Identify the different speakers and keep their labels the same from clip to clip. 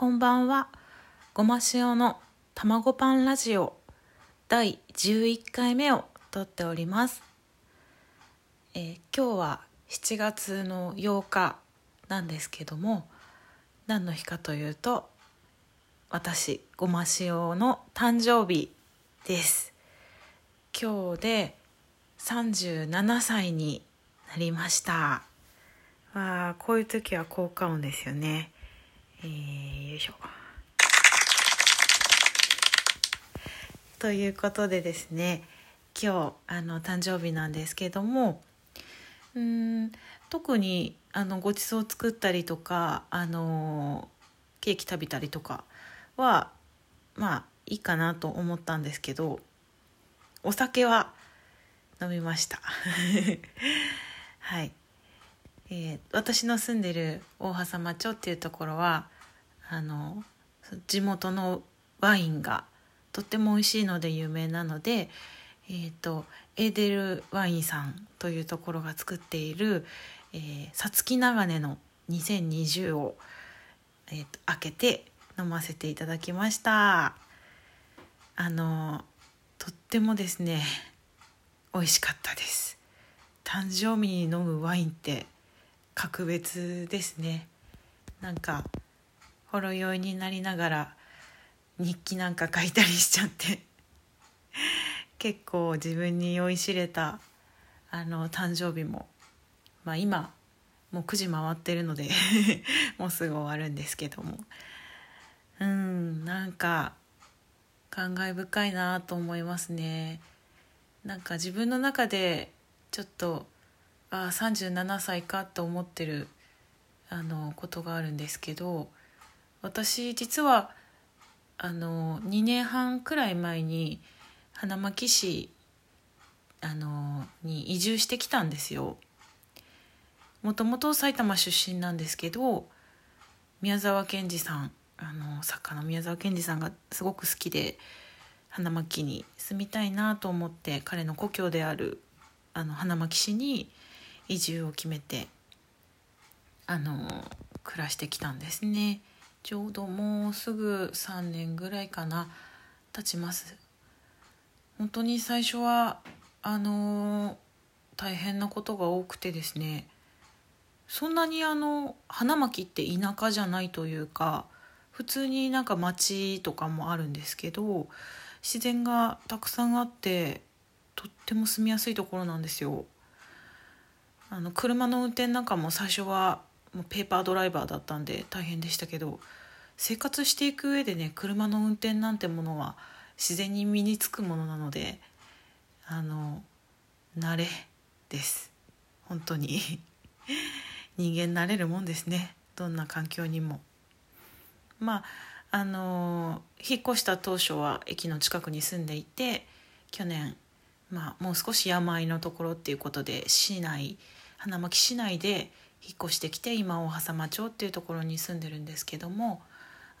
Speaker 1: こんばんは。ごま塩の卵パンラジオ第11回目を撮っております。えー今日は7月の8日なんですけども、何の日かというと、私、ごま塩の誕生日です。今日で37歳になりました。わあ、こういう時は効果音ですよね。えー、よいしょ。ということでですね今日あの誕生日なんですけどもうん特にあのごちそう作ったりとかあのケーキ食べたりとかはまあいいかなと思ったんですけどお酒は飲みました はい、えー私の住んでる大波佐間町っていうところはあの地元のワインがとっても美味しいので有名なので、えー、とエーデルワインさんというところが作っている「さつき長根の2020を」えーと開けて飲ませていただきました。あのとってもですね美味しかったです。誕生日に飲むワインって格別ですね。なんかほろ酔いになりながら日記なんか書いたりしちゃって。結構自分に酔いしれたあの誕生日もまあ今もう9時回ってるので もうすぐ終わるんですけども。うんなんか感慨深いなと思いますね。なんか自分の中でちょっとああ37歳かと思ってるあのことがあるんですけど私実はあの2年半くらい前に花巻市あのに移住してきたんですよ。もともと埼玉出身なんですけど宮沢賢治さんあの作家の宮沢賢治さんがすごく好きで花巻に住みたいなと思って彼の故郷であるあの花巻市に移住を決めてあの暮らしてきたんですね。ちょうどもうすぐ3年ぐらいかな経ちます。本当に最初はあの大変なことが多くてですね。そんなにあの花巻って田舎じゃないというか普通になんか町とかもあるんですけど自然がたくさんあってとっても住みやすいところなんですよ。あの車の運転なんかも最初はもうペーパードライバーだったんで大変でしたけど生活していく上でね車の運転なんてものは自然に身につくものなのであの慣れです。本当に。人間慣れるもんですね。どんな環境にも。まああの引っ越した当初は駅の近くに住んでいて去年まあもう少し山あいのところっていうことで市内花巻市内で引っ越してきて今大波佐間町っていうところに住んでるんですけども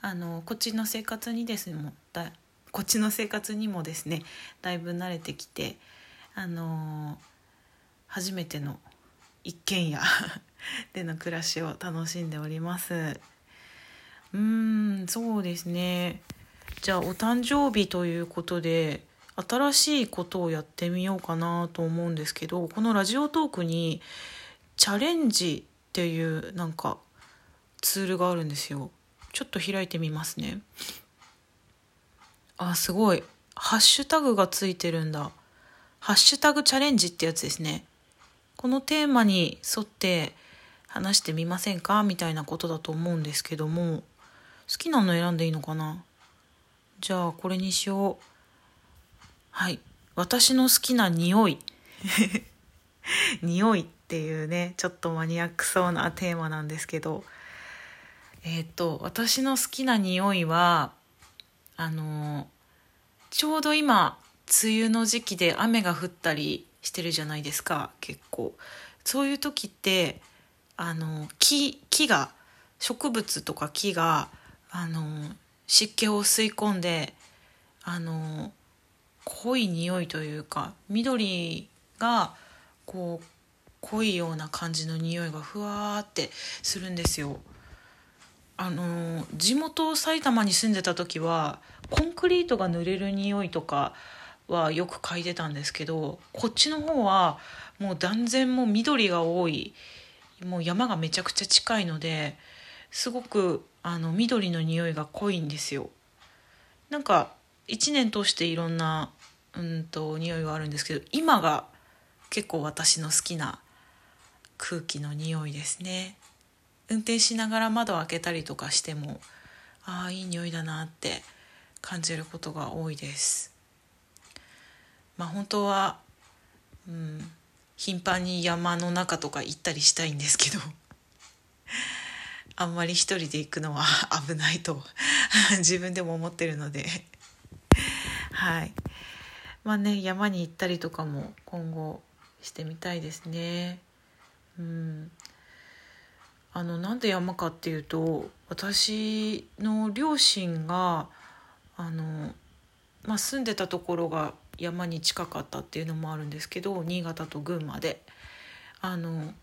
Speaker 1: あのこっちの生活にですねもだこっちの生活にもですねだいぶ慣れてきてあの初めての一軒家 での暮らしを楽しんでおります。うーんそうですね。じゃあお誕生日ということで新しいことをやってみようかなと思うんですけどこのラジオトークにチャレンジっていうなんかツールがあるんですよ。ちょっと開いてみますね。あすごい。ハッシュタグがついてるんだ。ハッシュタグチャレンジってやつですね。このテーマに沿って話してみませんか？みたいなことだと思うんですけども好きなの選んでいいのかな？じゃあこれにしよう。はい。私の好きな匂い。匂いっていうねちょっとマニアックそうなテーマなんですけど。えっ、と私の好きな匂いはあのちょうど今梅雨の時期で雨が降ったりしてるじゃないですか結構。そういう時ってあの木木が植物とか木があの湿気を吸い込んであの濃い匂いというか緑がこう濃いような感じの匂いがふわーってするんですよあの地元埼玉に住んでた時はコンクリートが濡れる匂いとかはよく嗅いでたんですけどこっちの方はもう断然もう緑が多いもう山がめちゃくちゃ近いのですごくあの緑の匂いが濃いんですよ。なんか1年通していろんなうんと匂いがあるんですけど今が結構私の好きな空気の匂いですね。運転しながら窓を開けたりとかしてもああいい匂いだなって感じることが多いですまあ本当はうん頻繁に山の中とか行ったりしたいんですけどあんまり一人で行くのは危ないと自分でも思ってるのではい。まあね山に行ったりとかも今後してみたいですね。うん。あのなんで山かっていうと私の両親があの、まあ、住んでたところが山に近かったっていうのもあるんですけど新潟と群馬で。あの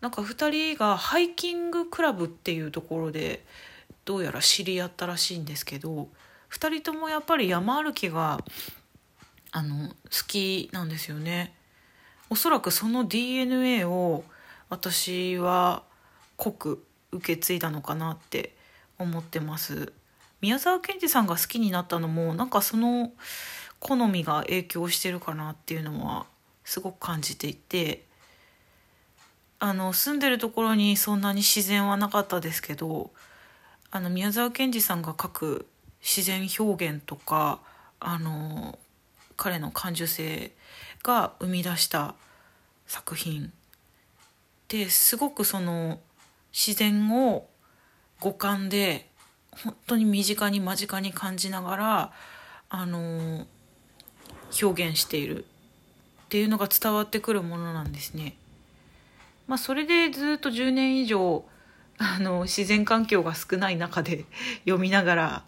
Speaker 1: なんか2人がハイキングクラブっていうところでどうやら知り合ったらしいんですけど2人ともやっぱり山歩きがあの好きなんですよね。おそらくその DNA を私は濃く受け継いだのかなって思ってます宮沢賢治さんが好きになったのもなんかその好みが影響してるかなっていうのはすごく感じていてあの住んでるところにそんなに自然はなかったですけどあの宮沢賢治さんが書く自然表現とかあの彼の感受性が生み出した作品ですごくその自然を五感で本当に身近に間近に感じながらあの表現しているっていうのが伝わってくるものなんですね。まあ、それでずっと10年以上あの自然環境が少ない中で読みながら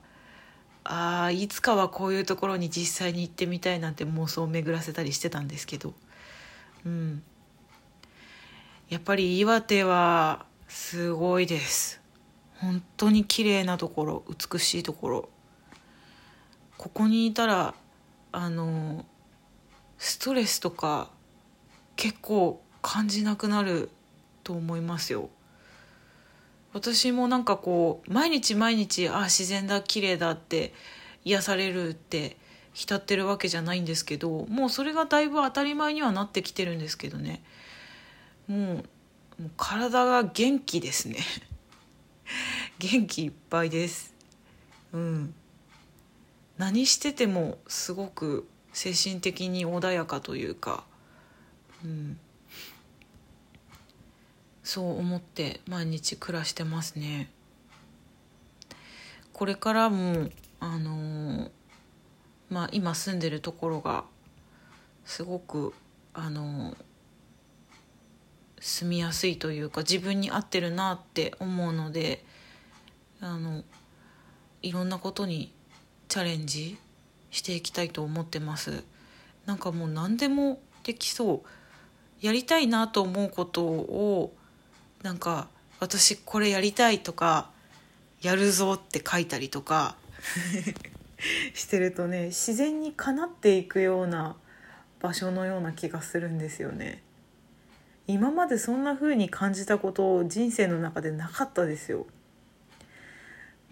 Speaker 1: ああいつかはこういうところに実際に行ってみたいなんて妄想を巡らせたりしてたんですけど、うん、やっぱり岩手はすごいです。本当に綺麗なところ美しいところ。ここにいたらあのストレスとか結構感じなくなると思いますよ。私もなんかこう毎日毎日あ自然だ綺麗だって癒されるって浸ってるわけじゃないんですけどもうそれがだいぶ当たり前にはなってきてるんですけどね。もうもう体が元気ですね。元気いっぱいです。うん。何しててもすごく精神的に穏やかというか、うん、そう思って毎日暮らしてますね。これからもあのー、まあ今住んでるところがすごくあのー住みやすいというか自分に合ってるなって思うのであのいろんなことにチャレンジしていきたいと思ってます。なんかもう何でもできそう。やりたいなと思うことをなんか私これやりたいとかやるぞって書いたりとか してるとね自然にかなっていくような場所のような気がするんですよね。今までそんな風に感じたことを人生の中でなかったですよ。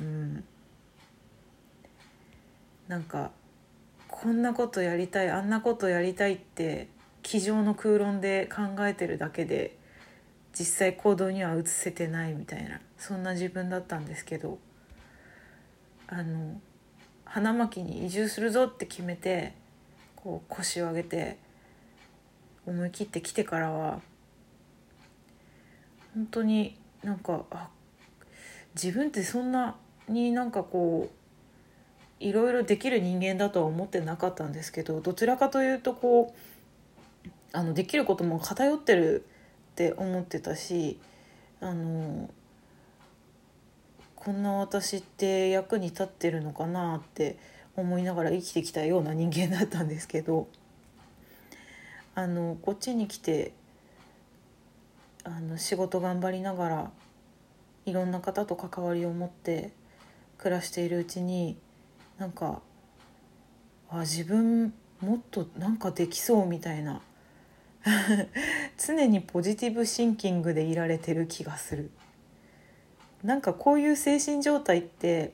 Speaker 1: うん、なんかこんなことやりたいあんなことやりたいって机上の空論で考えてるだけで実際行動には移せてないみたいなそんな自分だったんですけどあの花巻に移住するぞって決めてこう腰を上げて思い切って来てからは本当になんかあ自分ってそんなになんかこういろいろできる人間だとは思ってなかったんですけどどちらかというとこうあのできることも偏ってるって思ってたしあのこんな私って役に立ってるのかなって思いながら生きてきたような人間だったんですけどあのこっちに来てあの仕事頑張りながらいろんな方と関わりを持って暮らしているうちになんかあ自分もっとなんかできそうみたいな常にポジティブシンキングでいられてる気がする。なんかこういう精神状態って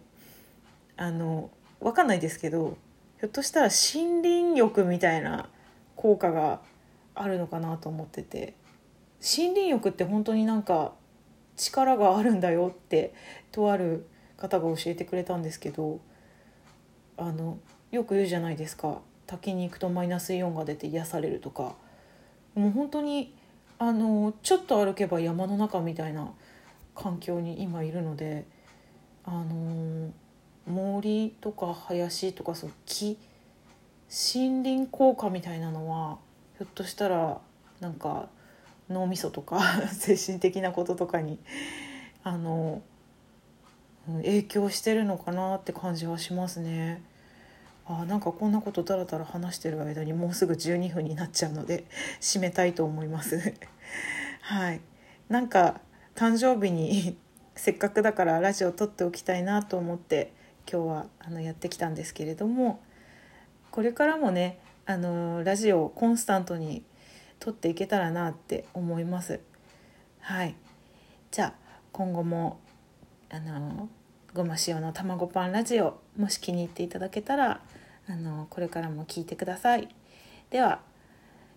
Speaker 1: あの分かんないですけどひょっとしたら森林浴みたいな効果があるのかなと思ってて。森林浴って本当になんか力があるんだよってとある方が教えてくれたんですけどあのよく言うじゃないですか。滝に行くとマイナスイオンが出て癒されるとか。もう本当にあのちょっと歩けば山の中みたいな環境に今いるのであの森とか林とかそう木森林効果みたいなのはひょっとしたらなんか脳みそとか 精神的なこととかにあの影響してるのかなって感じはしますね。あなんかこんなことだらだら話してる間にもうすぐ12分になっちゃうので締めたいと思います。はい。なんか誕生日に せっかくだからラジオ撮っておきたいなと思って今日はあのやってきたんですけれどもこれからもねあのラジオをコンスタントに撮っていけたらなって思います。はい。じゃあ今後もあのごま塩の卵パンラジオもし気に入っていただけたらあのこれからも聞いてください。では、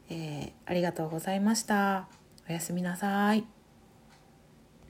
Speaker 1: えー、ありがとうございました。おやすみなさい。